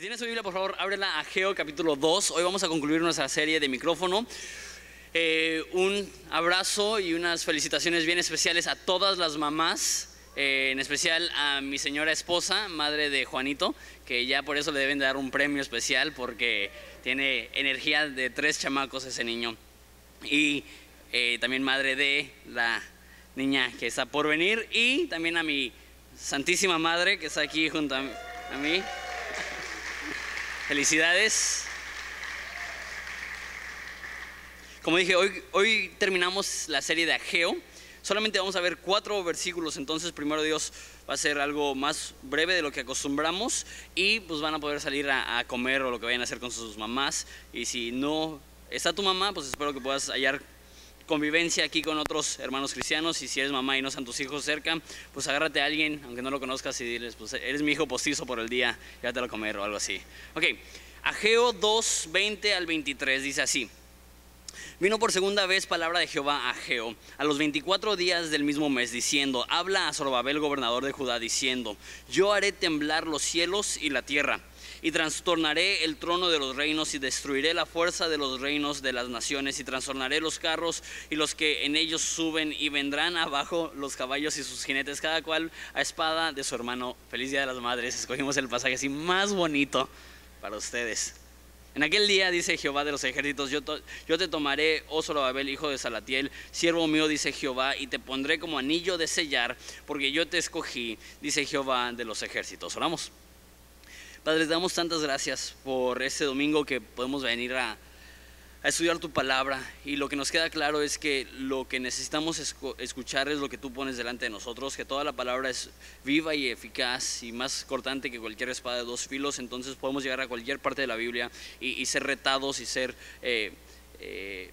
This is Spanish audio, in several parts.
Si tienes tu Biblia, por favor, ábrela a Geo capítulo 2. Hoy vamos a concluir nuestra serie de micrófono. Eh, un abrazo y unas felicitaciones bien especiales a todas las mamás, eh, en especial a mi señora esposa, madre de Juanito, que ya por eso le deben dar un premio especial porque tiene energía de tres chamacos ese niño. Y eh, también madre de la niña que está por venir y también a mi santísima madre que está aquí junto a mí. Felicidades. Como dije, hoy, hoy terminamos la serie de Ageo. Solamente vamos a ver cuatro versículos, entonces primero Dios va a ser algo más breve de lo que acostumbramos y pues van a poder salir a, a comer o lo que vayan a hacer con sus mamás. Y si no está tu mamá, pues espero que puedas hallar convivencia aquí con otros hermanos cristianos y si eres mamá y no están tus hijos cerca, pues agárrate a alguien, aunque no lo conozcas y diles, pues eres mi hijo postizo por el día, ya te lo comer o algo así. Ok, Ageo 2, 20 al 23 dice así. Vino por segunda vez palabra de Jehová a Ageo a los 24 días del mismo mes, diciendo, habla a Zorobabel, gobernador de Judá, diciendo, yo haré temblar los cielos y la tierra y trastornaré el trono de los reinos y destruiré la fuerza de los reinos de las naciones y trastornaré los carros y los que en ellos suben y vendrán abajo los caballos y sus jinetes, cada cual a espada de su hermano. Feliz Día de las Madres. Escogimos el pasaje más bonito para ustedes. En aquel día, dice Jehová de los ejércitos, yo, te tomaré, oh Zorobabel, hijo de Salatiel, siervo mío, dice Jehová, y te pondré como anillo de sellar, porque yo te escogí, dice Jehová de los ejércitos. Oramos. Padre, te damos tantas gracias por este domingo que podemos venir a, estudiar tu palabra. Y lo que nos queda claro es que lo que necesitamos escuchar es lo que tú pones delante de nosotros, que toda la palabra es viva y eficaz y más cortante que cualquier espada de dos filos, entonces podemos llegar a cualquier parte de la Biblia y, y ser retados y ser... Eh, eh,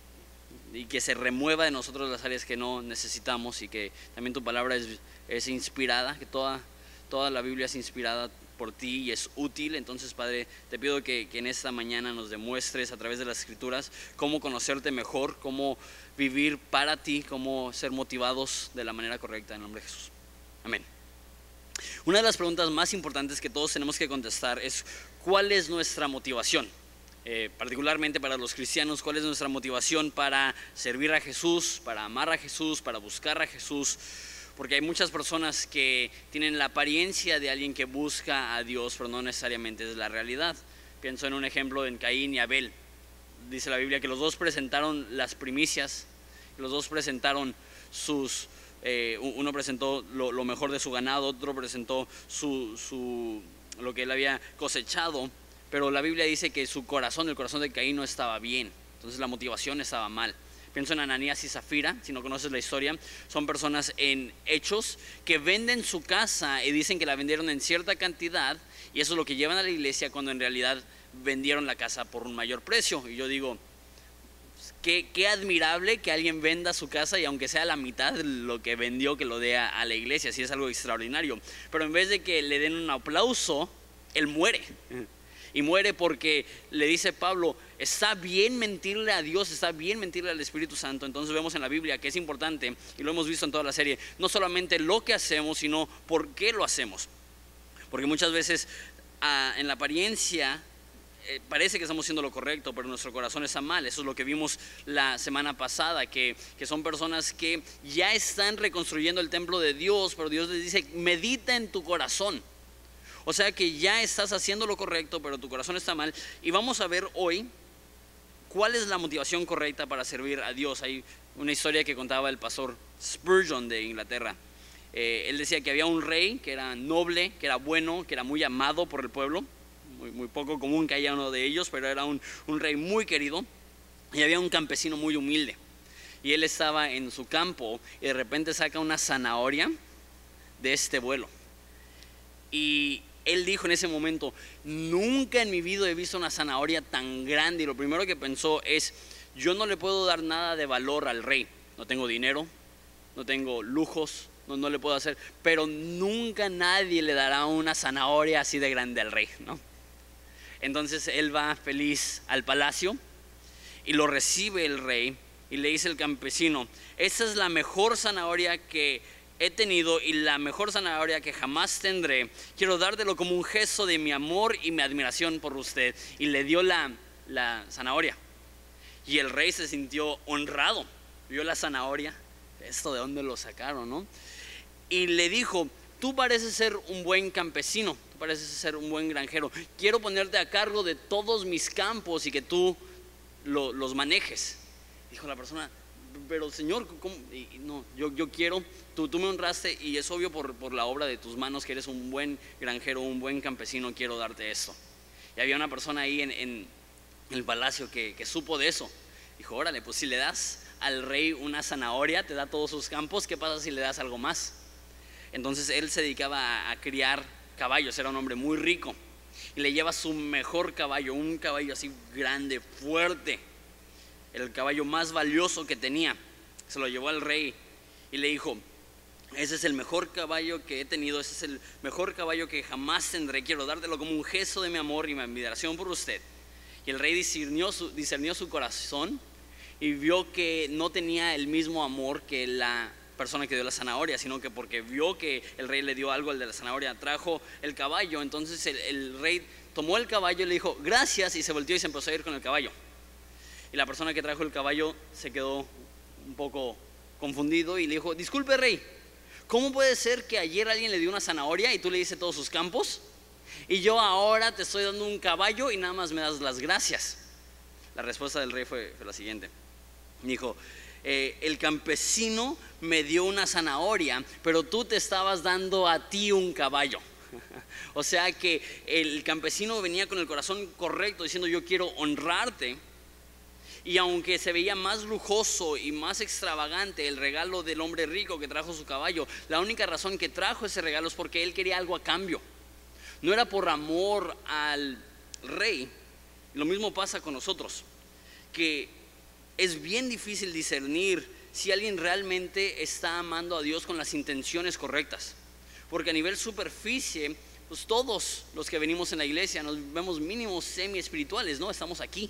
y que se remueva de nosotros las áreas que no necesitamos y que también tu palabra es, es inspirada, que toda, toda la Biblia es inspirada por ti y es útil. Entonces, Padre, te pido que, que, en esta mañana nos demuestres a través de las escrituras cómo conocerte mejor, cómo vivir para ti, cómo ser motivados de la manera correcta en el nombre de Jesús. Amén. Una de las preguntas más importantes que todos tenemos que contestar es ¿cuál es nuestra motivación? Eh, particularmente para los cristianos, ¿cuál es nuestra motivación para servir a Jesús, para amar a Jesús, para buscar a Jesús? Porque hay muchas personas que tienen la apariencia de alguien que busca a Dios, pero no necesariamente es la realidad. Pienso en un ejemplo en Caín y Abel. Dice la Biblia que los dos presentaron las primicias, los dos presentaron sus, eh, uno presentó lo, mejor de su ganado, otro presentó su, su, lo que él había cosechado, pero la Biblia dice que su corazón, el corazón de Caín no estaba bien, entonces la motivación estaba mal. Pienso en Ananías y Zafira, si no conoces la historia, son personas en hechos que venden su casa y dicen que la vendieron en cierta cantidad y eso es lo que llevan a la iglesia cuando en realidad vendieron la casa por un mayor precio. Y yo digo, Qué, qué, admirable que alguien venda su casa y aunque sea la mitad de lo que vendió, que lo dé a la iglesia, si es algo extraordinario. Pero en vez de que le den un aplauso, él muere. Y muere porque le dice Pablo, está bien mentirle a Dios, está bien mentirle al Espíritu Santo. Entonces vemos en la Biblia que es importante, y lo hemos visto en toda la serie, no solamente lo que hacemos, sino por qué lo hacemos. Porque muchas veces ah, en la apariencia eh, parece que estamos haciendo lo correcto, pero nuestro corazón está mal. Eso es lo que vimos la semana pasada, que, que son personas que ya están reconstruyendo el templo de Dios, pero Dios les dice, medita en tu corazón. O sea que ya estás haciendo lo correcto, pero tu corazón está mal. Y vamos a ver hoy cuál es la motivación correcta para servir a Dios. Hay una historia que contaba el pastor Spurgeon de Inglaterra. Eh, él decía que había un rey que era noble, que era bueno, que era muy amado por el pueblo. Muy, poco común que haya uno de ellos, pero era un, un rey muy querido. Y había un campesino muy humilde. Y él estaba en su campo y de repente saca una zanahoria de este vuelo. Y él dijo en ese momento, nunca en mi vida he visto una zanahoria tan grande. Y lo primero que pensó es, yo no le puedo dar nada de valor al rey. No tengo dinero, no tengo lujos, no, no le puedo hacer. Pero nunca nadie le dará una zanahoria así de grande al rey, ¿no? Entonces él va feliz al palacio y lo recibe el rey y le dice el campesino, esa es la mejor zanahoria que he tenido y la mejor zanahoria que jamás tendré. Quiero dártelo como un gesto de mi amor y mi admiración por usted. Y le dio la, la zanahoria. Y el rey se sintió honrado. Vio la zanahoria. Esto de dónde lo sacaron, ¿no? Y le dijo, tú pareces ser un buen campesino, tú pareces ser un buen granjero. Quiero ponerte a cargo de todos mis campos y que tú los manejes. Dijo la persona, pero Señor, no, yo, yo quiero, tú, tú me honraste y es obvio por, por la obra de tus manos que eres un buen granjero, un buen campesino, quiero darte esto. Y había una persona ahí en, en el palacio que, que supo de eso. Dijo, órale, pues si le das al rey una zanahoria, te da todos sus campos, ¿qué pasa si le das algo más? Entonces él se dedicaba a, criar caballos, era un hombre muy rico. Y le lleva su mejor caballo, un caballo así grande, fuerte, el caballo más valioso que tenía. Se lo llevó al rey y le dijo, ese es el mejor caballo que he tenido, ese es el mejor caballo que jamás tendré. Quiero dártelo como un gesto de mi amor y mi admiración por usted. Y el rey discernió su, discernió su corazón y vio que no tenía el mismo amor que la persona que dio la zanahoria, sino que porque vio que el rey le dio algo al de la zanahoria, trajo el caballo. Entonces el, rey tomó el caballo y le dijo, gracias, y se volteó y se empezó a ir con el caballo. Y la persona que trajo el caballo se quedó un poco confundido y le dijo, disculpe rey, ¿cómo puede ser que ayer alguien le dio una zanahoria y tú le dices todos sus campos? Y yo ahora te estoy dando un caballo y nada más me das las gracias. La respuesta del rey fue, la siguiente. Dijo, eh, el campesino me dio una zanahoria, pero tú te estabas dando a ti un caballo. o sea que el campesino venía con el corazón correcto diciendo yo quiero honrarte. Y aunque se veía más lujoso y más extravagante el regalo del hombre rico que trajo su caballo, la única razón que trajo ese regalo es porque él quería algo a cambio. No era por amor al rey. Lo mismo pasa con nosotros, que es bien difícil discernir si alguien realmente está amando a Dios con las intenciones correctas. Porque a nivel superficie, pues todos los que venimos en la iglesia nos vemos mínimos semi espirituales, ¿no? Estamos aquí.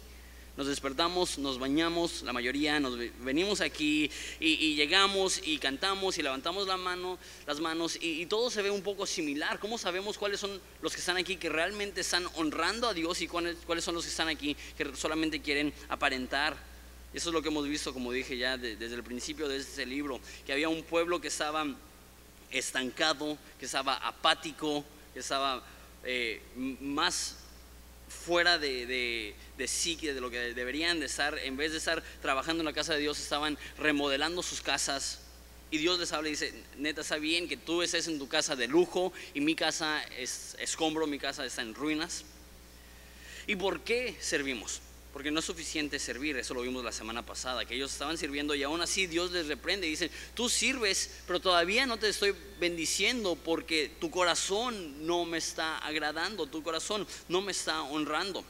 Nos despertamos, nos bañamos, la mayoría nos venimos aquí y, llegamos y cantamos y levantamos la mano, las manos y, todo se ve un poco similar. ¿Cómo sabemos cuáles son los que están aquí que realmente están honrando a Dios y cuáles, cuáles son los que están aquí que solamente quieren aparentar eso es lo que hemos visto, como dije ya desde el principio de este libro, que había un pueblo que estaba estancado, que estaba apático, que estaba eh, más fuera de, de, sí de lo que deberían de estar. En vez de estar trabajando en la casa de Dios, estaban remodelando sus casas. Y Dios les habla y dice, neta, está bien que tú estés en tu casa de lujo y mi casa es escombro, mi casa está en ruinas. ¿Y por qué servimos? Porque no es suficiente servir, eso lo vimos la semana pasada, que ellos estaban sirviendo y aún así Dios les reprende y dice, tú sirves, pero todavía no te estoy bendiciendo porque tu corazón no me está agradando, tu corazón no me está honrando.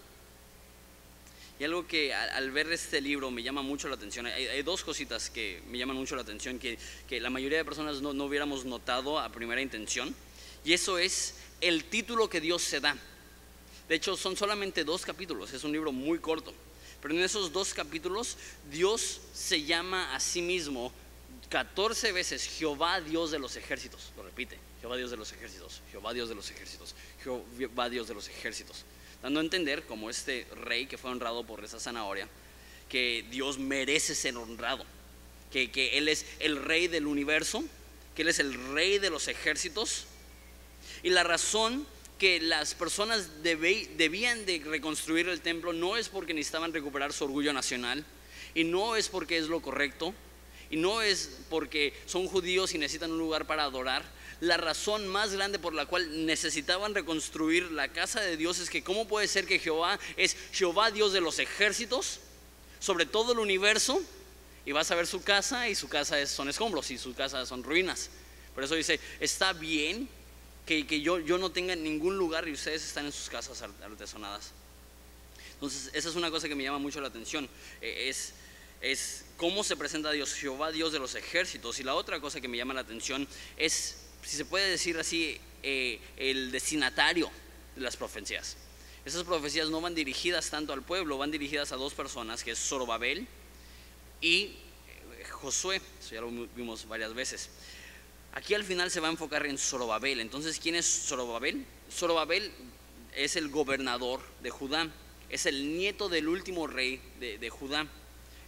Y algo que al, ver este libro me llama mucho la atención, hay, dos cositas que me llaman mucho la atención, que, que la mayoría de personas no, no hubiéramos notado a primera intención, y eso es el título que Dios se da. De hecho, son solamente dos capítulos, es un libro muy corto. Pero en esos dos capítulos, Dios se llama a sí mismo 14 veces Jehová Dios de los ejércitos. Lo repite, Jehová Dios de los ejércitos, Jehová Dios de los ejércitos, Jehová Dios de los ejércitos. Dando a entender, como este rey que fue honrado por esa zanahoria, que Dios merece ser honrado, que, que Él es el rey del universo, que Él es el rey de los ejércitos. Y la razón que las personas debían de reconstruir el templo no es porque necesitaban recuperar su orgullo nacional y no es porque es lo correcto y no es porque son judíos y necesitan un lugar para adorar. La razón más grande por la cual necesitaban reconstruir la casa de Dios es que cómo puede ser que Jehová es Jehová Dios de los ejércitos sobre todo el universo y vas a ver su casa y su casa son escombros y su casa son ruinas. Por eso dice, está bien que, yo, yo no tenga ningún lugar y ustedes están en sus casas artesonadas. Entonces, esa es una cosa que me llama mucho la atención. Eh, es, es cómo se presenta Dios, Jehová, Dios de los ejércitos. Y la otra cosa que me llama la atención es, si se puede decir así, eh, el destinatario de las profecías. Esas profecías no van dirigidas tanto al pueblo, van dirigidas a dos personas, que es Zorobabel y eh, Josué. Eso ya lo vimos varias veces. Aquí al final se va a enfocar en Zorobabel. Entonces, ¿quién es Zorobabel? Zorobabel es el gobernador de Judá, es el nieto del último rey de, Judá.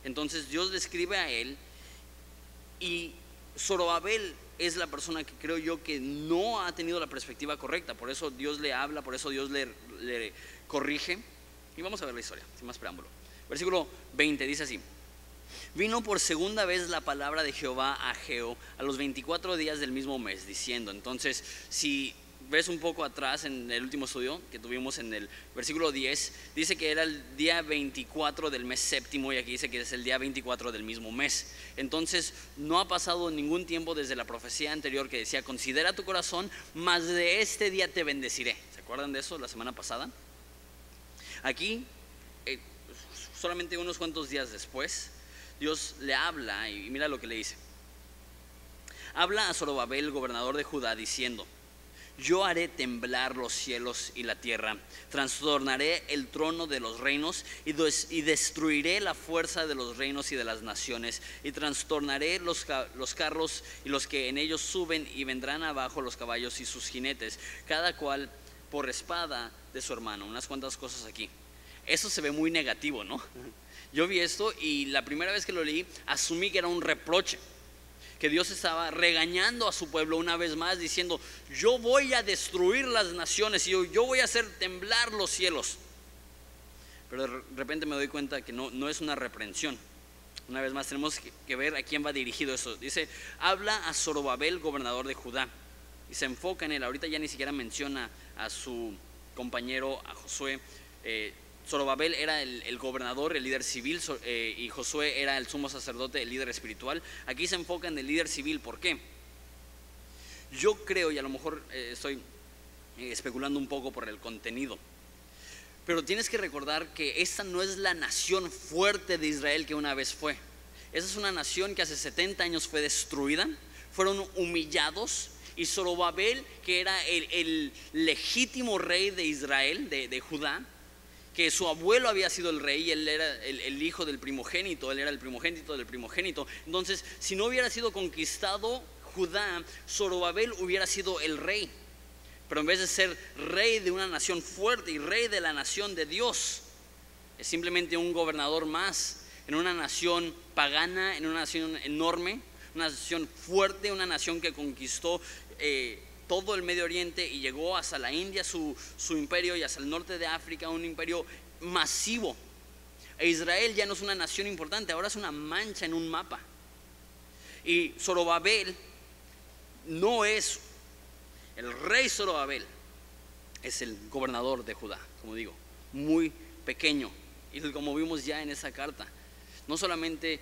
Entonces Dios le escribe a él y Zorobabel es la persona que creo yo que no ha tenido la perspectiva correcta. Por eso Dios le habla, por eso Dios le, le corrige. Y vamos a ver la historia, sin más preámbulo. Versículo 20 dice así. Vino por segunda vez la palabra de Jehová a Geo a los 24 días del mismo mes, diciendo, entonces, si ves un poco atrás en el último estudio que tuvimos en el versículo 10, dice que era el día 24 del mes séptimo y aquí dice que es el día 24 del mismo mes. Entonces no ha pasado ningún tiempo desde la profecía anterior que decía, considera tu corazón, más de este día te bendeciré. ¿Se acuerdan de eso la semana pasada? Aquí, eh, solamente unos cuantos días después, Dios le habla y mira lo que le dice. Habla a Zorobabel, gobernador de Judá, diciendo, yo haré temblar los cielos y la tierra, trastornaré el trono de los reinos y, destruiré la fuerza de los reinos y de las naciones, y trastornaré los, los carros y los que en ellos suben, y vendrán abajo los caballos y sus jinetes, cada cual por espada de su hermano. Unas cuantas cosas aquí. Eso se ve muy negativo, ¿no? Yo vi esto y la primera vez que lo leí asumí que era un reproche que Dios estaba regañando a su pueblo una vez más, diciendo, yo voy a destruir las naciones y yo, voy a hacer temblar los cielos. Pero de repente me doy cuenta que no, no es una reprensión. Una vez más tenemos que, ver a quién va dirigido eso. Dice, habla a Zorobabel, gobernador de Judá. Y se enfoca en él. Ahorita ya ni siquiera menciona a su compañero, a Josué. Eh, Zorobabel era el, gobernador, el líder civil, eh, y Josué era el sumo sacerdote, el líder espiritual. Aquí se enfoca en el líder civil. ¿Por qué? Yo creo, y a lo mejor eh, estoy eh, especulando un poco por el contenido, pero tienes que recordar que esta no es la nación fuerte de Israel que una vez fue. Esa es una nación que hace 70 años fue destruida, fueron humillados, y Zorobabel, que era el, legítimo rey de Israel, de Judá, que su abuelo había sido el rey, él era el, hijo del primogénito, él era el primogénito del primogénito. Entonces, si no hubiera sido conquistado Judá, Zorobabel hubiera sido el rey. Pero en vez de ser rey de una nación fuerte y rey de la nación de Dios, es simplemente un gobernador más en una nación pagana, en una nación enorme, una nación fuerte, una nación que conquistó eh, todo el Medio Oriente y llegó hasta la India, su, imperio, y hasta el norte de África, un imperio masivo. E Israel ya no es una nación importante, ahora es una mancha en un mapa. Y Zorobabel no es el rey Zorobabel, es el gobernador de Judá, como digo, muy pequeño. Y como vimos ya en esa carta, no solamente eh,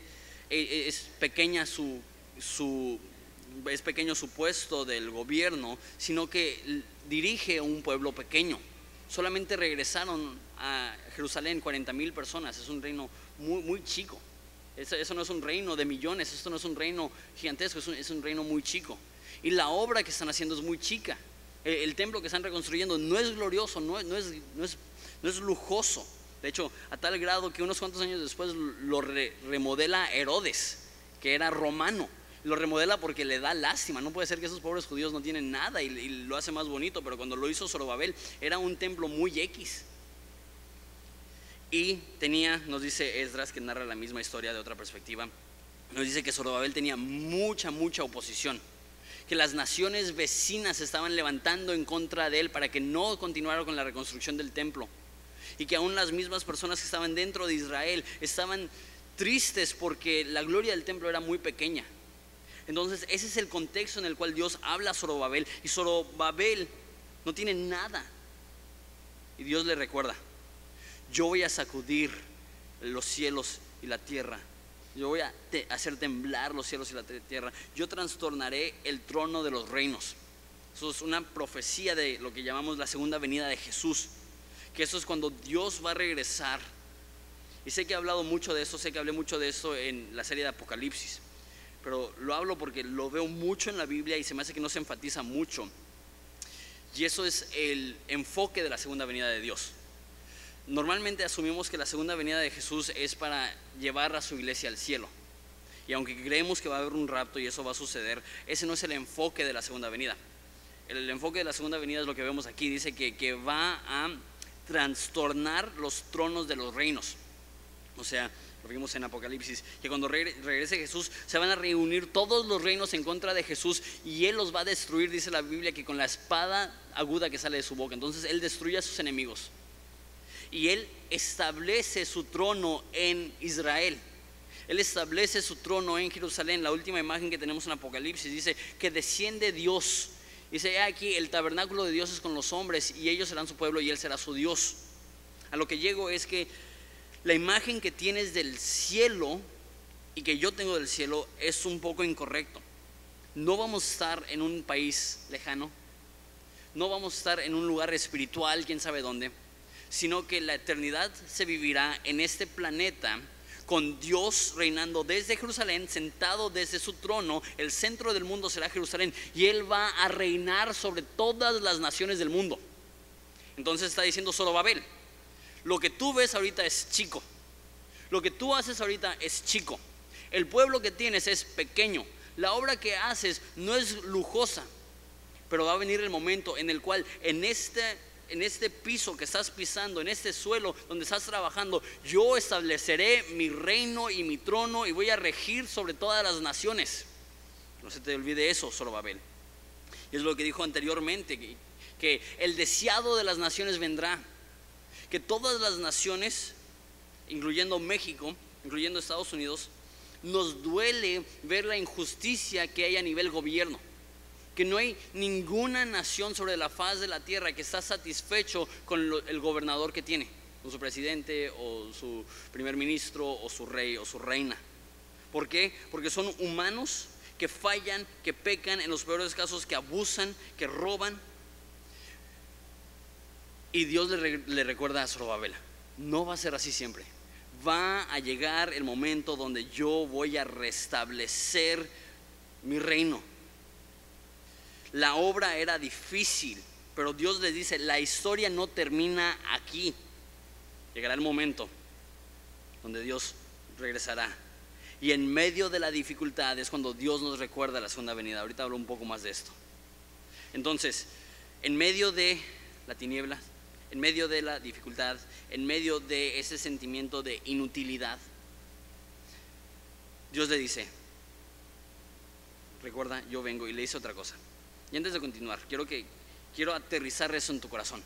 eh, es pequeña su, su es pequeño su puesto del gobierno, sino que dirige un pueblo pequeño. Solamente regresaron a Jerusalén 40 mil personas, es un reino muy, muy chico. Eso, no es un reino de millones, esto no es un reino gigantesco, es un, reino muy chico. Y la obra que están haciendo es muy chica. El, templo que están reconstruyendo no es glorioso, no, no, es, no, es, no es lujoso. De hecho, a tal grado que unos cuantos años después lo remodela Herodes, que era romano lo remodela porque le da lástima. No puede ser que esos pobres judíos no tienen nada y, lo hace más bonito, pero cuando lo hizo Zorobabel era un templo muy X. Y tenía, nos dice Esdras, que narra la misma historia de otra perspectiva, nos dice que Zorobabel tenía mucha, mucha oposición, que las naciones vecinas estaban levantando en contra de él para que no continuara con la reconstrucción del templo, y que aún las mismas personas que estaban dentro de Israel estaban tristes porque la gloria del templo era muy pequeña. Entonces ese es el contexto en el cual Dios habla a Zorobabel y Zorobabel no tiene nada. Y Dios le recuerda, yo voy a sacudir los cielos y la tierra. Yo voy a hacer temblar los cielos y la tierra. Yo trastornaré el trono de los reinos. Eso es una profecía de lo que llamamos la segunda venida de Jesús. Que eso es cuando Dios va a regresar. Y sé que he hablado mucho de eso, sé que hablé mucho de eso en la serie de Apocalipsis pero lo hablo porque lo veo mucho en la Biblia y se me hace que no se enfatiza mucho. Y eso es el enfoque de la segunda venida de Dios. Normalmente asumimos que la segunda venida de Jesús es para llevar a su iglesia al cielo. Y aunque creemos que va a haber un rapto y eso va a suceder, ese no es el enfoque de la segunda venida. El, enfoque de la segunda venida es lo que vemos aquí. Dice que, que va a trastornar los tronos de los reinos. O sea, lo vimos en Apocalipsis, que cuando regrese Jesús se van a reunir todos los reinos en contra de Jesús y Él los va a destruir, dice la Biblia, que con la espada aguda que sale de su boca. Entonces Él destruye a sus enemigos. Y Él establece su trono en Israel. Él establece su trono en Jerusalén. La última imagen que tenemos en Apocalipsis dice que desciende Dios. Dice aquí, el tabernáculo de Dios es con los hombres y ellos serán su pueblo y Él será su Dios. A lo que llego es que la imagen que tienes del cielo y que yo tengo del cielo es un poco incorrecto. No vamos a estar en un país lejano, no vamos a estar en un lugar espiritual, quién sabe dónde, sino que la eternidad se vivirá en este planeta con Dios reinando desde Jerusalén, sentado desde su trono, el centro del mundo será Jerusalén, y Él va a reinar sobre todas las naciones del mundo. Entonces está diciendo solo Babel, lo que tú ves ahorita es chico. Lo que tú haces ahorita es chico. El pueblo que tienes es pequeño. La obra que haces no es lujosa. Pero va a venir el momento en el cual en este, en este piso que estás pisando, en este suelo donde estás trabajando, yo estableceré mi reino y mi trono y voy a regir sobre todas las naciones. No se te olvide eso, solo Babel. Y es lo que dijo anteriormente, que el deseado de las naciones vendrá que todas las naciones, incluyendo México, incluyendo Estados Unidos, nos duele ver la injusticia que hay a nivel gobierno. Que no hay ninguna nación sobre la faz de la tierra que está satisfecho con el gobernador que tiene, con su presidente o su primer ministro o su rey o su reina. ¿Por qué? Porque son humanos que fallan, que pecan, en los peores casos que abusan, que roban, y Dios le, recuerda a Zorobabel, no va a ser así siempre. Va a llegar el momento donde yo voy a restablecer mi reino. La obra era difícil, pero Dios le dice, la historia no termina aquí. Llegará el momento donde Dios regresará. Y en medio de la dificultad es cuando Dios nos recuerda la segunda venida. Ahorita hablo un poco más de esto. Entonces, en medio de la tiniebla, en medio de la dificultad, en medio de ese sentimiento de inutilidad, Dios le dice, recuerda, yo vengo y le dice otra cosa. Y antes de continuar, quiero que quiero aterrizar eso en tu corazón.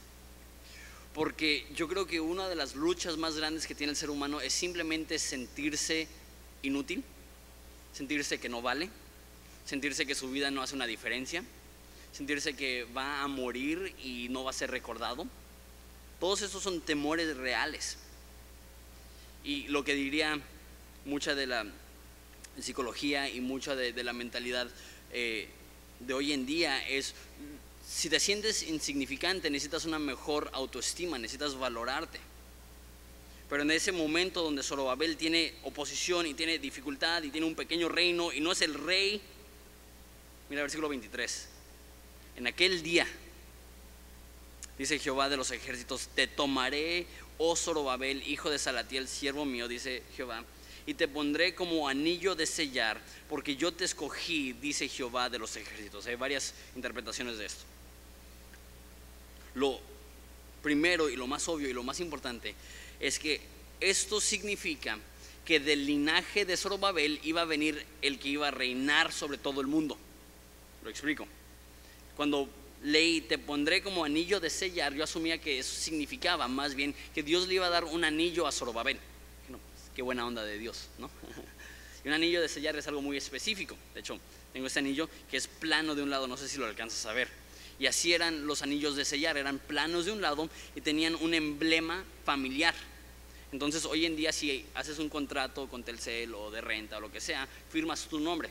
Porque yo creo que una de las luchas más grandes que tiene el ser humano es simplemente sentirse inútil, sentirse que no vale, sentirse que su vida no hace una diferencia, sentirse que va a morir y no va a ser recordado todos esos son temores reales. Y lo que diría mucha de la psicología y mucha de, la mentalidad eh, de hoy en día es, si te sientes insignificante, necesitas una mejor autoestima, necesitas valorarte. Pero en ese momento donde Zorobabel tiene oposición y tiene dificultad y tiene un pequeño reino y no es el rey, mira versículo 23, en aquel día dice Jehová de los ejércitos, te tomaré, oh Zorobabel, hijo de Salatiel, siervo mío, dice Jehová, y te pondré como anillo de sellar, porque yo te escogí, dice Jehová de los ejércitos. Hay varias interpretaciones de esto. Lo primero y lo más obvio y lo más importante es que esto significa que del linaje de Zorobabel iba a venir el que iba a reinar sobre todo el mundo. Lo explico. Cuando leí, te pondré como anillo de sellar, yo asumía que eso significaba más bien que Dios le iba a dar un anillo a Zorobabel. Pues, qué buena onda de Dios, ¿no? y un anillo de sellar es algo muy específico. De hecho, tengo este anillo que es plano de un lado, no sé si lo alcanzas a ver. Y así eran los anillos de sellar, eran planos de un lado y tenían un emblema familiar. Entonces, hoy en día, si haces un contrato con Telcel o de renta o lo que sea, firmas tu nombre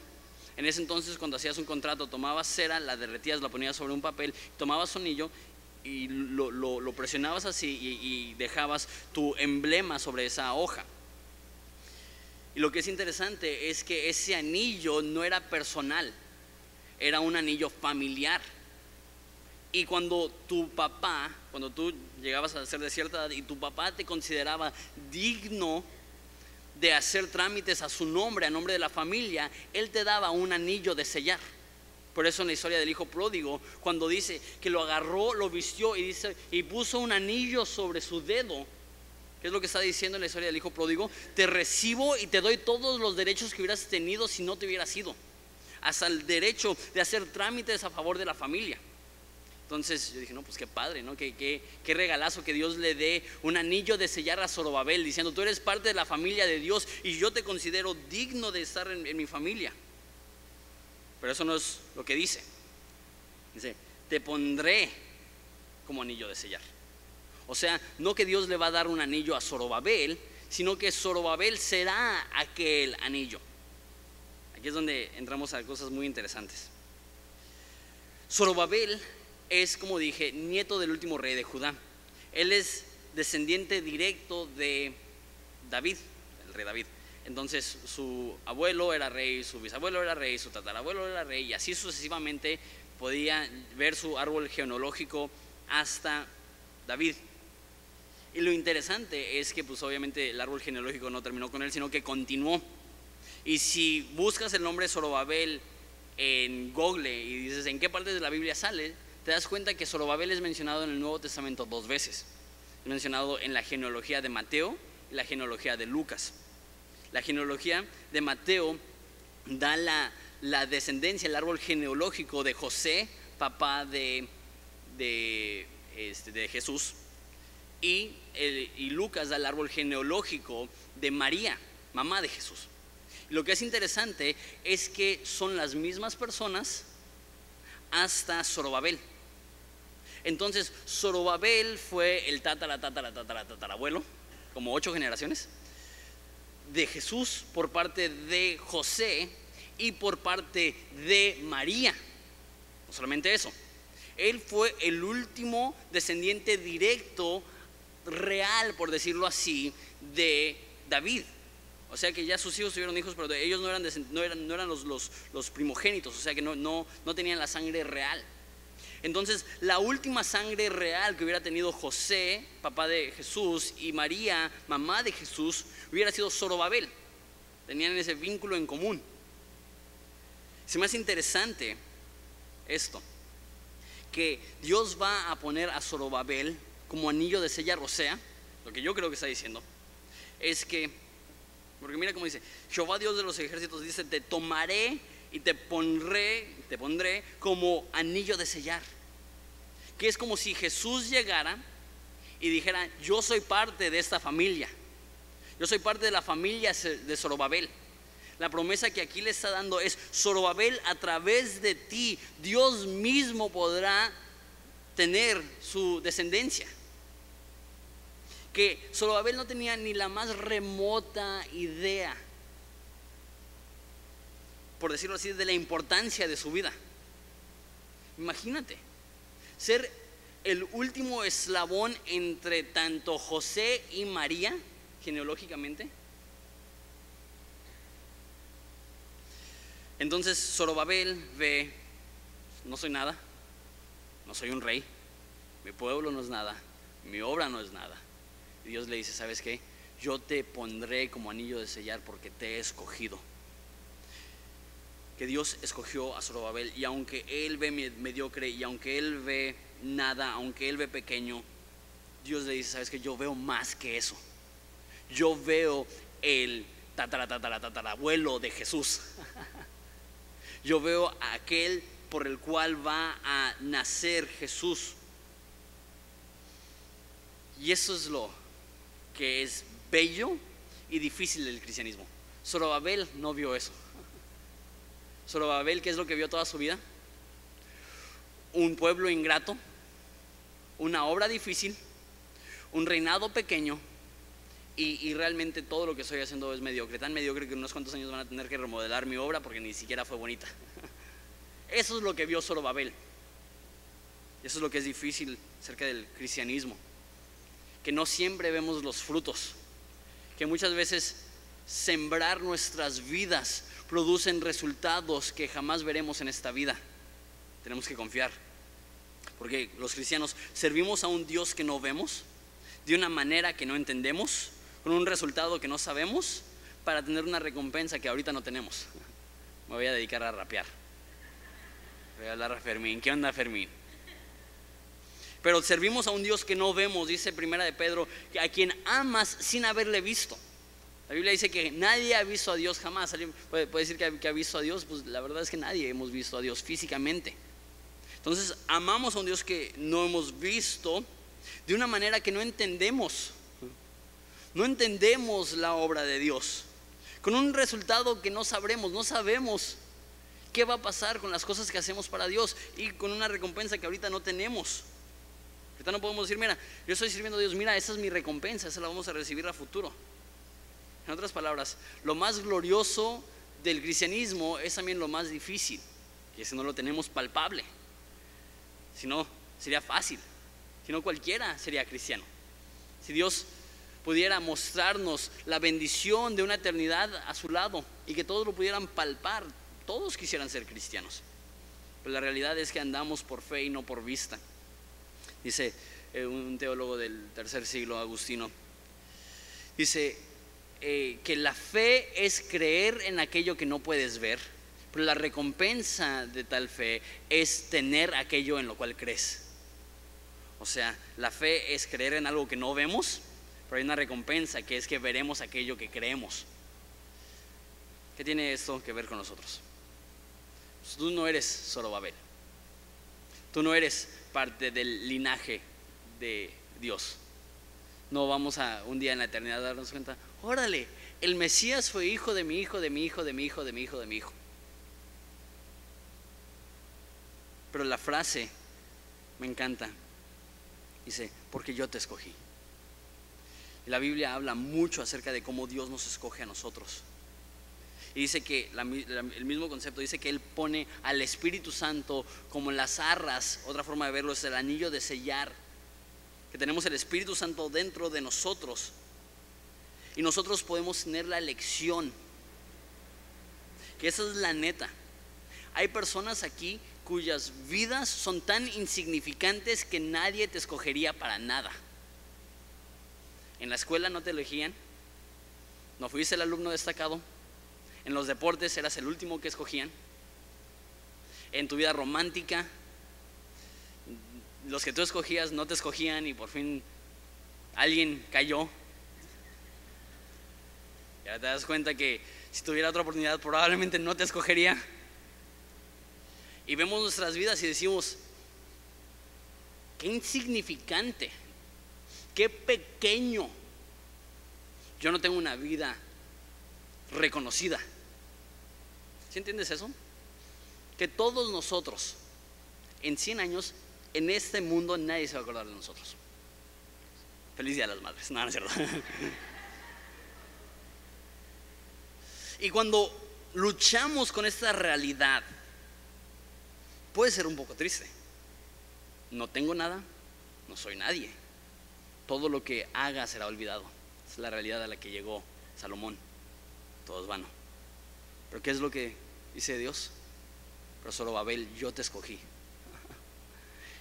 en ese entonces, cuando hacías un contrato, tomabas cera, la derretías, la ponías sobre un papel, tomabas un anillo y lo, presionabas así y, dejabas tu emblema sobre esa hoja. Y lo que es interesante es que ese anillo no era personal, era un anillo familiar. Y cuando tu papá, cuando tú llegabas a ser de cierta edad y tu papá te consideraba digno de hacer trámites a su nombre, a nombre de la familia, Él te daba un anillo de sellar. Por eso en la historia del hijo pródigo, cuando dice que lo agarró, lo vistió y, dice, y puso un anillo sobre su dedo, ¿qué es lo que está diciendo en la historia del hijo pródigo? Te recibo y te doy todos los derechos que hubieras tenido si no te hubieras ido. Hasta el derecho de hacer trámites a favor de la familia. Entonces yo dije, no, pues qué padre, ¿no? Qué, qué, regalazo que Dios le dé un anillo de sellar a Zorobabel, diciendo, tú eres parte de la familia de Dios y yo te considero digno de estar en, en mi familia. Pero eso no es lo que dice. Dice, te pondré como anillo de sellar. O sea, no que Dios le va a dar un anillo a Zorobabel, sino que Zorobabel será aquel anillo. Aquí es donde entramos a cosas muy interesantes. Zorobabel es, como dije, nieto del último rey de Judá. Él es descendiente directo de David, el rey David. Entonces su abuelo era rey, su bisabuelo era rey, su tatarabuelo era rey, y así sucesivamente podía ver su árbol genealógico hasta David. Y lo interesante es que pues obviamente el árbol genealógico no terminó con él, sino que continuó. Y si buscas el nombre Zorobabel en Google y dices en qué parte de la Biblia sale, te das cuenta que Zorobabel es mencionado en el Nuevo Testamento dos veces. Es mencionado en la genealogía de Mateo y la genealogía de Lucas. La genealogía de Mateo da la, descendencia, el árbol genealógico de José, papá de, de, este, Jesús. Y, y Lucas da el árbol genealógico de María, mamá de Jesús. lo que es interesante es que son las mismas personas hasta Zorobabel. Entonces, Zorobabel fue el tatara, tatara, tatara, tatarabuelo, como ocho generaciones, de Jesús por parte de José y por parte de María. No solamente eso, él fue el último descendiente directo, real, por decirlo así, de David. O sea que ya sus hijos tuvieron hijos, pero ellos no eran, los, primogénitos, o sea que no, no, no tenían la sangre real. Entonces, la última sangre real que hubiera tenido José, papá de Jesús, y María, mamá de Jesús, hubiera sido Zorobabel. Tenían ese vínculo en común. Se me hace interesante esto, que Dios va a poner a Zorobabel como anillo de sellar, o sea, lo que yo creo que está diciendo, es que, porque mira cómo dice, Jehová Dios de los ejércitos dice, te tomaré y te pondré, te pondré como anillo de sellar. Que es como si Jesús llegara y dijera, yo soy parte de esta familia. Yo soy parte de la familia de Zorobabel. La promesa que aquí le está dando es, Zorobabel, a través de ti, Dios mismo podrá tener su descendencia. Que Zorobabel no tenía ni la más remota idea por decirlo así, de la importancia de su vida. Imagínate, ser el último eslabón entre tanto José y María, genealógicamente. Entonces Zorobabel ve, no soy nada, no soy un rey, mi pueblo no es nada, mi obra no es nada. Dios le dice, ¿sabes qué? Yo te pondré como anillo de sellar porque te he escogido que Dios escogió a Zorobabel y aunque él ve mediocre y aunque él ve nada, aunque él ve pequeño, Dios le dice, sabes que yo veo más que eso. Yo veo el tataratataratatarabuelo de Jesús. Yo veo aquel por el cual va a nacer Jesús. Y eso es lo que es bello y difícil del cristianismo. Zorobabel no vio eso. Zorobabel, ¿qué es lo que vio toda su vida? Un pueblo ingrato, una obra difícil, un reinado pequeño y, realmente todo lo que estoy haciendo es mediocre. Tan mediocre que en unos cuantos años van a tener que remodelar mi obra porque ni siquiera fue bonita. Eso es lo que vio Zorobabel. Eso es lo que es difícil acerca del cristianismo. Que no siempre vemos los frutos. Que muchas veces sembrar nuestras vidas producen resultados que jamás veremos en esta vida. Tenemos que confiar. Porque los cristianos servimos a un Dios que no vemos, de una manera que no entendemos, con un resultado que no sabemos, para tener una recompensa que ahorita no tenemos. Me voy a dedicar a rapear. Voy a hablar a Fermín. ¿Qué onda, Fermín? Pero servimos a un Dios que no vemos, dice Primera de Pedro, a quien amas sin haberle visto. La Biblia dice que nadie ha visto a Dios jamás. puede, decir que ha, visto a Dios? Pues la verdad es que nadie hemos visto a Dios físicamente. Entonces amamos a un Dios que no hemos visto de una manera que no entendemos. No entendemos la obra de Dios. Con un resultado que no sabremos, no sabemos qué va a pasar con las cosas que hacemos para Dios y con una recompensa que ahorita no tenemos. No podemos decir, mira, yo estoy sirviendo a Dios, mira, esa es mi recompensa, esa la vamos a recibir a futuro. En otras palabras, lo más glorioso del cristianismo es también lo más difícil, que si no lo tenemos palpable. Si no, sería fácil. Si no, cualquiera sería cristiano. Si Dios pudiera mostrarnos la bendición de una eternidad a su lado y que todos lo pudieran palpar, todos quisieran ser cristianos. Pero la realidad es que andamos por fe y no por vista. Dice eh, un teólogo del tercer siglo, Agustino, dice eh, que la fe es creer en aquello que no puedes ver, pero la recompensa de tal fe es tener aquello en lo cual crees. O sea, la fe es creer en algo que no vemos, pero hay una recompensa que es que veremos aquello que creemos. ¿Qué tiene esto que ver con nosotros? Tú no eres solo Babel. Tú no eres parte del linaje de Dios. No vamos a un día en la eternidad darnos cuenta, órale, el Mesías fue hijo de mi hijo, de mi hijo, de mi hijo, de mi hijo, de mi hijo. Pero la frase me encanta. Dice, porque yo te escogí. Y la Biblia habla mucho acerca de cómo Dios nos escoge a nosotros. Y dice que el mismo concepto, dice que Él pone al Espíritu Santo como las arras, otra forma de verlo es el anillo de sellar, que tenemos el Espíritu Santo dentro de nosotros. Y nosotros podemos tener la elección, que esa es la neta. Hay personas aquí cuyas vidas son tan insignificantes que nadie te escogería para nada. En la escuela no te elegían, no fuiste el alumno destacado, en los deportes eras el último que escogían, en tu vida romántica, los que tú escogías no te escogían y por fin alguien cayó. Y ahora te das cuenta que si tuviera otra oportunidad probablemente no te escogería. Y vemos nuestras vidas y decimos, qué insignificante qué pequeño. Yo no tengo una vida reconocida. ¿Sí entiendes eso? Que todos nosotros, en 100 años, en este mundo nadie se va a acordar de nosotros. Feliz Día las Madres. No, no es cierto. Y cuando luchamos con esta realidad, puede ser un poco triste. No tengo nada, no soy nadie todo lo que haga será olvidado. Es la realidad a la que llegó Salomón. Todo es vano. Pero ¿qué es lo que dice Dios? Pero solo Babel, yo te escogí.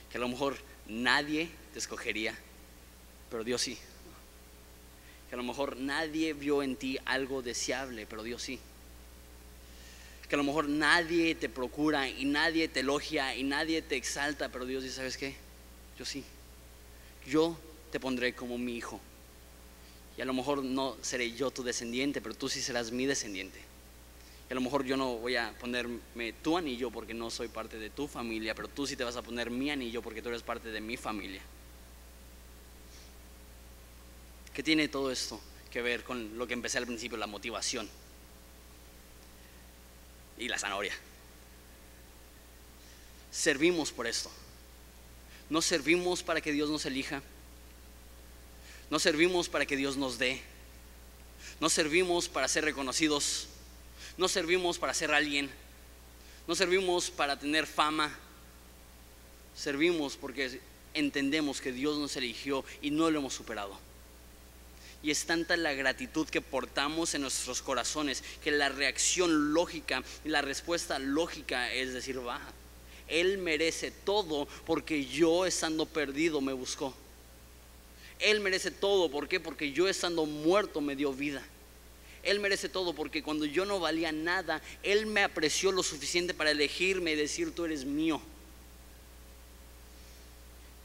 Que a lo mejor nadie te escogería, pero Dios sí. Que a lo mejor nadie vio en ti algo deseable, pero Dios sí. Que a lo mejor nadie te procura y nadie te elogia y nadie te exalta, pero Dios dice, ¿sabes qué? Yo sí. Yo te pondré como mi hijo. Y a lo mejor no seré yo tu descendiente, pero tú sí serás mi descendiente. Y a lo mejor yo no voy a ponerme tu anillo porque no soy parte de tu familia, pero tú sí te vas a poner mi anillo porque tú eres parte de mi familia. ¿Qué tiene todo esto que ver con lo que empecé al principio, la motivación y la zanahoria? Servimos por esto. No servimos para que Dios nos elija. No servimos para que Dios nos dé. No servimos para ser reconocidos. No servimos para ser alguien. No servimos para tener fama. Servimos porque entendemos que Dios nos eligió y no lo hemos superado. Y es tanta la gratitud que portamos en nuestros corazones que la reacción lógica y la respuesta lógica es decir, va, Él merece todo porque yo estando perdido me buscó. Él merece todo. ¿Por qué? Porque yo estando muerto me dio vida. Él merece todo porque cuando yo no valía nada, Él me apreció lo suficiente para elegirme y decir, tú eres mío.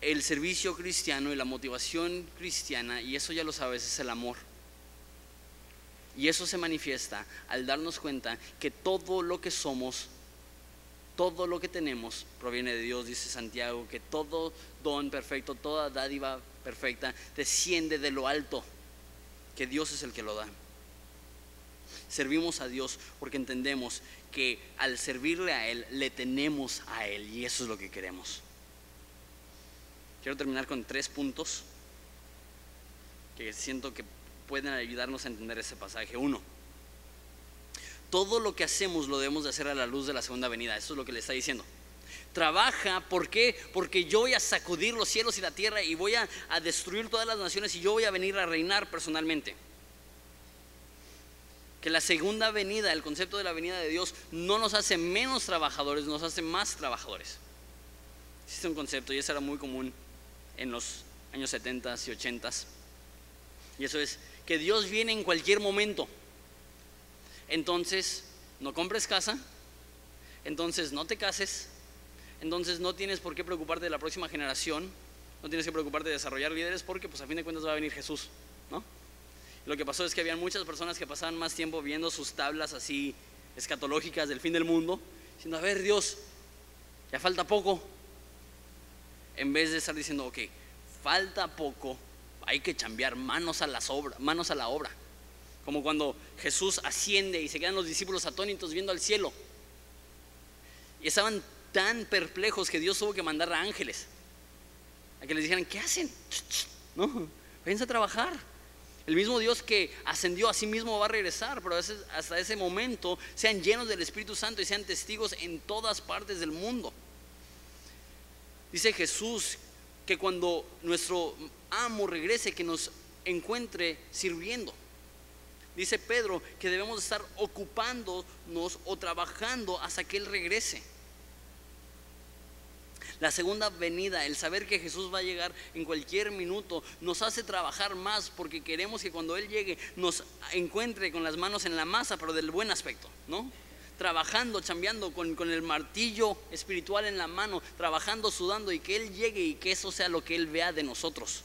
El servicio cristiano y la motivación cristiana, y eso ya lo sabes, es el amor. Y eso se manifiesta al darnos cuenta que todo lo que somos, todo lo que tenemos proviene de Dios, dice Santiago, que todo don perfecto, toda dádiva perfecta desciende de lo alto, que Dios es el que lo da. Servimos a Dios porque entendemos que al servirle a Él, le tenemos a Él y eso es lo que queremos. Quiero terminar con tres puntos que siento que pueden ayudarnos a entender ese pasaje. Uno, todo lo que hacemos lo debemos de hacer a la luz de la segunda venida. Eso es lo que le está diciendo. Trabaja, ¿por qué? Porque yo voy a sacudir los cielos y la tierra y voy a, a destruir todas las naciones y yo voy a venir a reinar personalmente. Que la segunda venida, el concepto de la venida de Dios, no nos hace menos trabajadores, nos hace más trabajadores. Existe un concepto y eso era muy común en los años 70 y 80 y eso es que Dios viene en cualquier momento. Entonces, no compres casa, entonces no te cases, entonces no tienes por qué preocuparte de la próxima generación, no tienes que preocuparte de desarrollar líderes porque pues a fin de cuentas va a venir Jesús, ¿no? Lo que pasó es que había muchas personas que pasaban más tiempo viendo sus tablas así escatológicas del fin del mundo, diciendo, a ver Dios, ya falta poco, en vez de estar diciendo, ok, falta poco, hay que cambiar manos a, las obras, manos a la obra. Como cuando Jesús asciende y se quedan los discípulos atónitos viendo al cielo. Y estaban tan perplejos que Dios tuvo que mandar a ángeles a que les dijeran, ¿qué hacen? No, a trabajar. El mismo Dios que ascendió a sí mismo va a regresar, pero hasta ese momento sean llenos del Espíritu Santo y sean testigos en todas partes del mundo. Dice Jesús que cuando nuestro amo regrese, que nos encuentre sirviendo. Dice Pedro que debemos estar ocupándonos o trabajando hasta que Él regrese. La segunda venida, el saber que Jesús va a llegar en cualquier minuto, nos hace trabajar más porque queremos que cuando Él llegue nos encuentre con las manos en la masa, pero del buen aspecto, ¿no? trabajando, chambeando con, el martillo espiritual en la mano, trabajando, sudando y que Él llegue y que eso sea lo que Él vea de nosotros.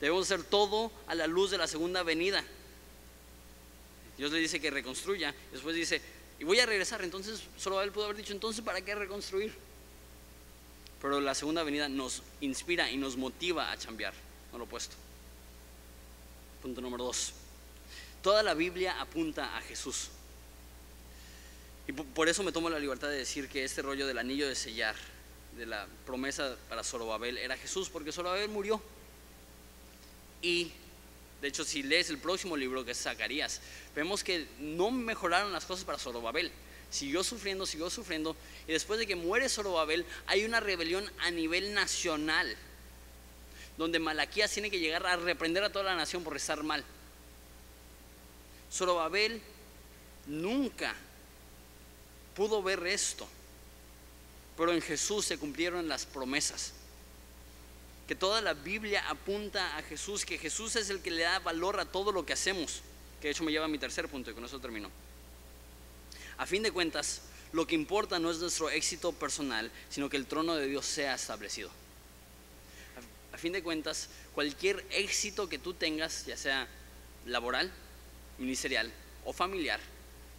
Debemos hacer todo a la luz de la segunda venida. Dios le dice que reconstruya, después dice, y voy a regresar. Entonces, él pudo haber dicho, entonces, ¿para qué reconstruir? Pero la segunda venida nos inspira y nos motiva a chambear, no lo opuesto. Punto número dos. Toda la Biblia apunta a Jesús. Y por eso me tomo la libertad de decir que este rollo del anillo de sellar, de la promesa para Zorobabel, era Jesús, porque Zorobabel murió. Y de hecho, si lees el próximo libro que es Zacarías, vemos que no mejoraron las cosas para Zorobabel. Siguió sufriendo, siguió sufriendo. Y después de que muere Zorobabel, hay una rebelión a nivel nacional, donde Malaquías tiene que llegar a reprender a toda la nación por estar mal. Zorobabel nunca pudo ver esto, pero en Jesús se cumplieron las promesas. Que toda la Biblia apunta a Jesús, que Jesús es el que le da valor a todo lo que hacemos. Que de hecho me lleva a mi tercer punto y con eso termino. A fin de cuentas, lo que importa no es nuestro éxito personal, sino que el trono de Dios sea establecido. A fin de cuentas, cualquier éxito que tú tengas, ya sea laboral, ministerial o familiar,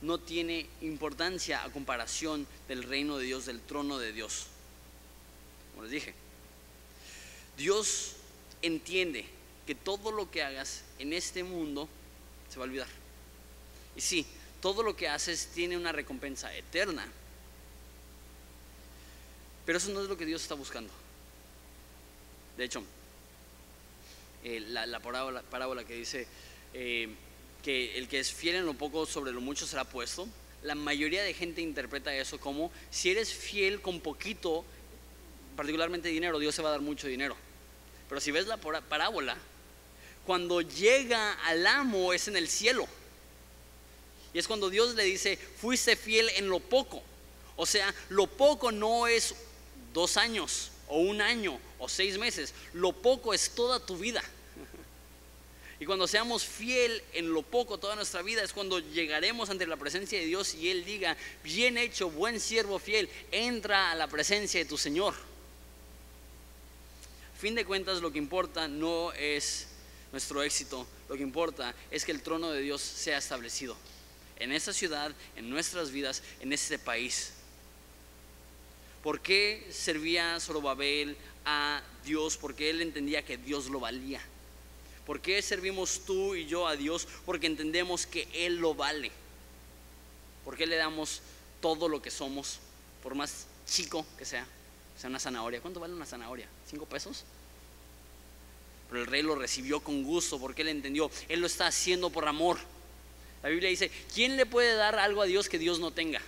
no tiene importancia a comparación del reino de Dios, del trono de Dios. Como les dije, Dios entiende que todo lo que hagas en este mundo se va a olvidar. Y sí, todo lo que haces tiene una recompensa eterna. Pero eso no es lo que Dios está buscando. De hecho, eh, la, parábola, que dice, eh, que el que es fiel en lo poco sobre lo mucho será puesto, la mayoría de gente interpreta eso como si eres fiel con poquito, particularmente dinero, Dios se va a dar mucho dinero. Pero si ves la parábola, cuando llega al amo es en el cielo. Y es cuando Dios le dice, fuiste fiel en lo poco. O sea, lo poco no es dos años o un año o seis meses. Lo poco es toda tu vida. Y cuando seamos fiel en lo poco toda nuestra vida es cuando llegaremos ante la presencia de Dios y Él diga, bien hecho, buen siervo fiel, entra a la presencia de tu Señor. fin de cuentas lo que importa no es nuestro éxito, lo que importa es que el trono de Dios sea establecido en esta ciudad, en nuestras vidas, en este país. ¿Por qué servía Zorobabel a Dios? Porque él entendía que Dios lo valía. ¿Por qué servimos tú y yo a Dios? Porque entendemos que Él lo vale. ¿Por qué le damos todo lo que somos, por más chico que sea? sea una zanahoria. ¿Cuánto vale una zanahoria? ¿Cinco pesos? Pero el rey lo recibió con gusto porque él entendió, él lo está haciendo por amor. La Biblia dice, ¿quién le puede dar algo a Dios que Dios no tenga?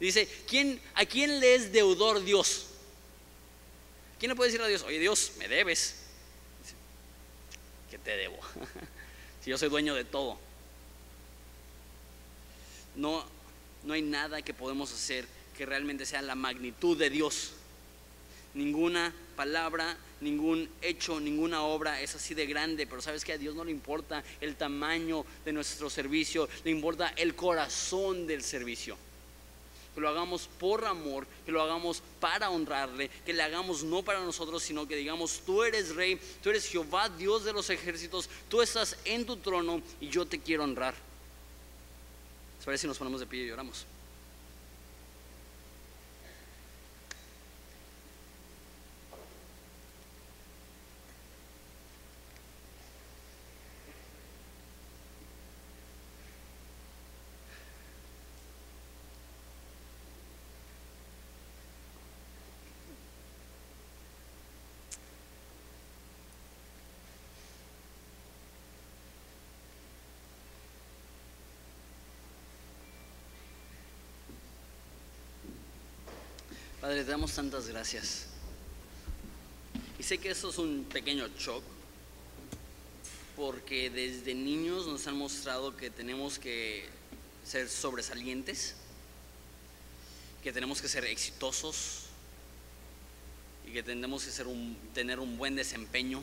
Dice, ¿quién, ¿a quién le es deudor Dios? ¿Quién le puede decir a Dios, oye Dios, me debes? te debo? si yo soy dueño de todo. No, no hay nada que podemos hacer que realmente sea la magnitud de Dios. Ninguna palabra, ningún hecho, ninguna obra es así de grande, pero sabes que a Dios no le importa el tamaño de nuestro servicio, le importa el corazón del servicio que lo hagamos por amor, que lo hagamos para honrarle, que le hagamos no para nosotros, sino que digamos, tú eres rey, tú eres Jehová, Dios de los ejércitos, tú estás en tu trono y yo te quiero honrar. ¿Les si nos ponemos de pie y lloramos? Padre, te damos tantas gracias. Y sé que eso es un pequeño shock, porque desde niños nos han mostrado que tenemos que ser sobresalientes, que tenemos que ser exitosos y que tenemos que ser un, tener un buen desempeño.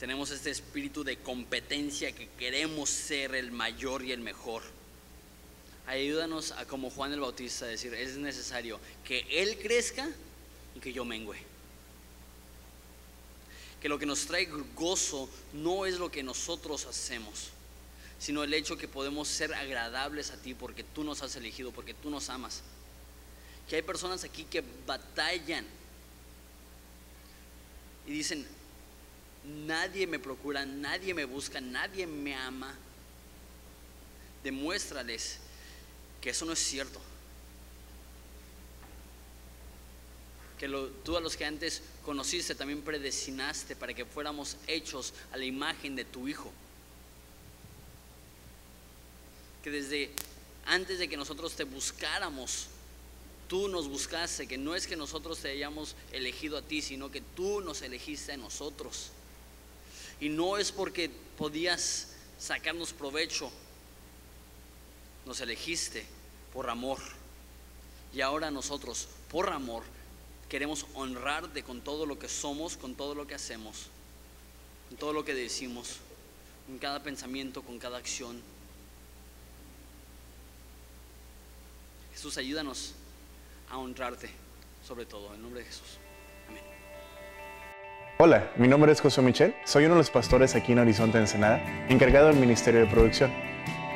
Tenemos este espíritu de competencia que queremos ser el mayor y el mejor. Ayúdanos a como Juan el Bautista a decir, es necesario que Él crezca y que yo mengüe. Que lo que nos trae gozo no es lo que nosotros hacemos, sino el hecho que podemos ser agradables a ti porque tú nos has elegido, porque tú nos amas. Que hay personas aquí que batallan y dicen, nadie me procura, nadie me busca, nadie me ama. Demuéstrales que eso no es cierto. Que tú a los que antes conociste también predestinaste para que fuéramos hechos a la imagen de tu Hijo. Que desde antes de que nosotros te buscáramos, tú nos buscaste, que no es que nosotros te hayamos elegido a ti, sino que tú nos elegiste a nosotros. Y no es porque podías sacarnos provecho nos elegiste por amor. Y ahora nosotros, por amor, queremos honrarte con todo lo que somos, con todo lo que hacemos, con todo lo que decimos, con cada pensamiento, con cada acción. Jesús, ayúdanos a honrarte sobre todo, en nombre de Jesús. Amén. Hola, mi nombre es José Michel, soy uno de los pastores aquí en Horizonte Ensenada, encargado del Ministerio de Producción.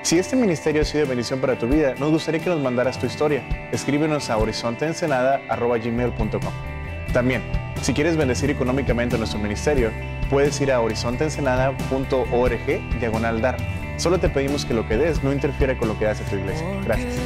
Si este ministerio ha sido de bendición para tu vida, nos gustaría que nos mandaras tu historia. Escríbenos a horizonteensenada.gmail.com También, si quieres bendecir económicamente nuestro ministerio, puedes ir a horizonteensenada.org diagonal dar. Solo te pedimos que lo que des no interfiera con lo que hace tu iglesia. Gracias.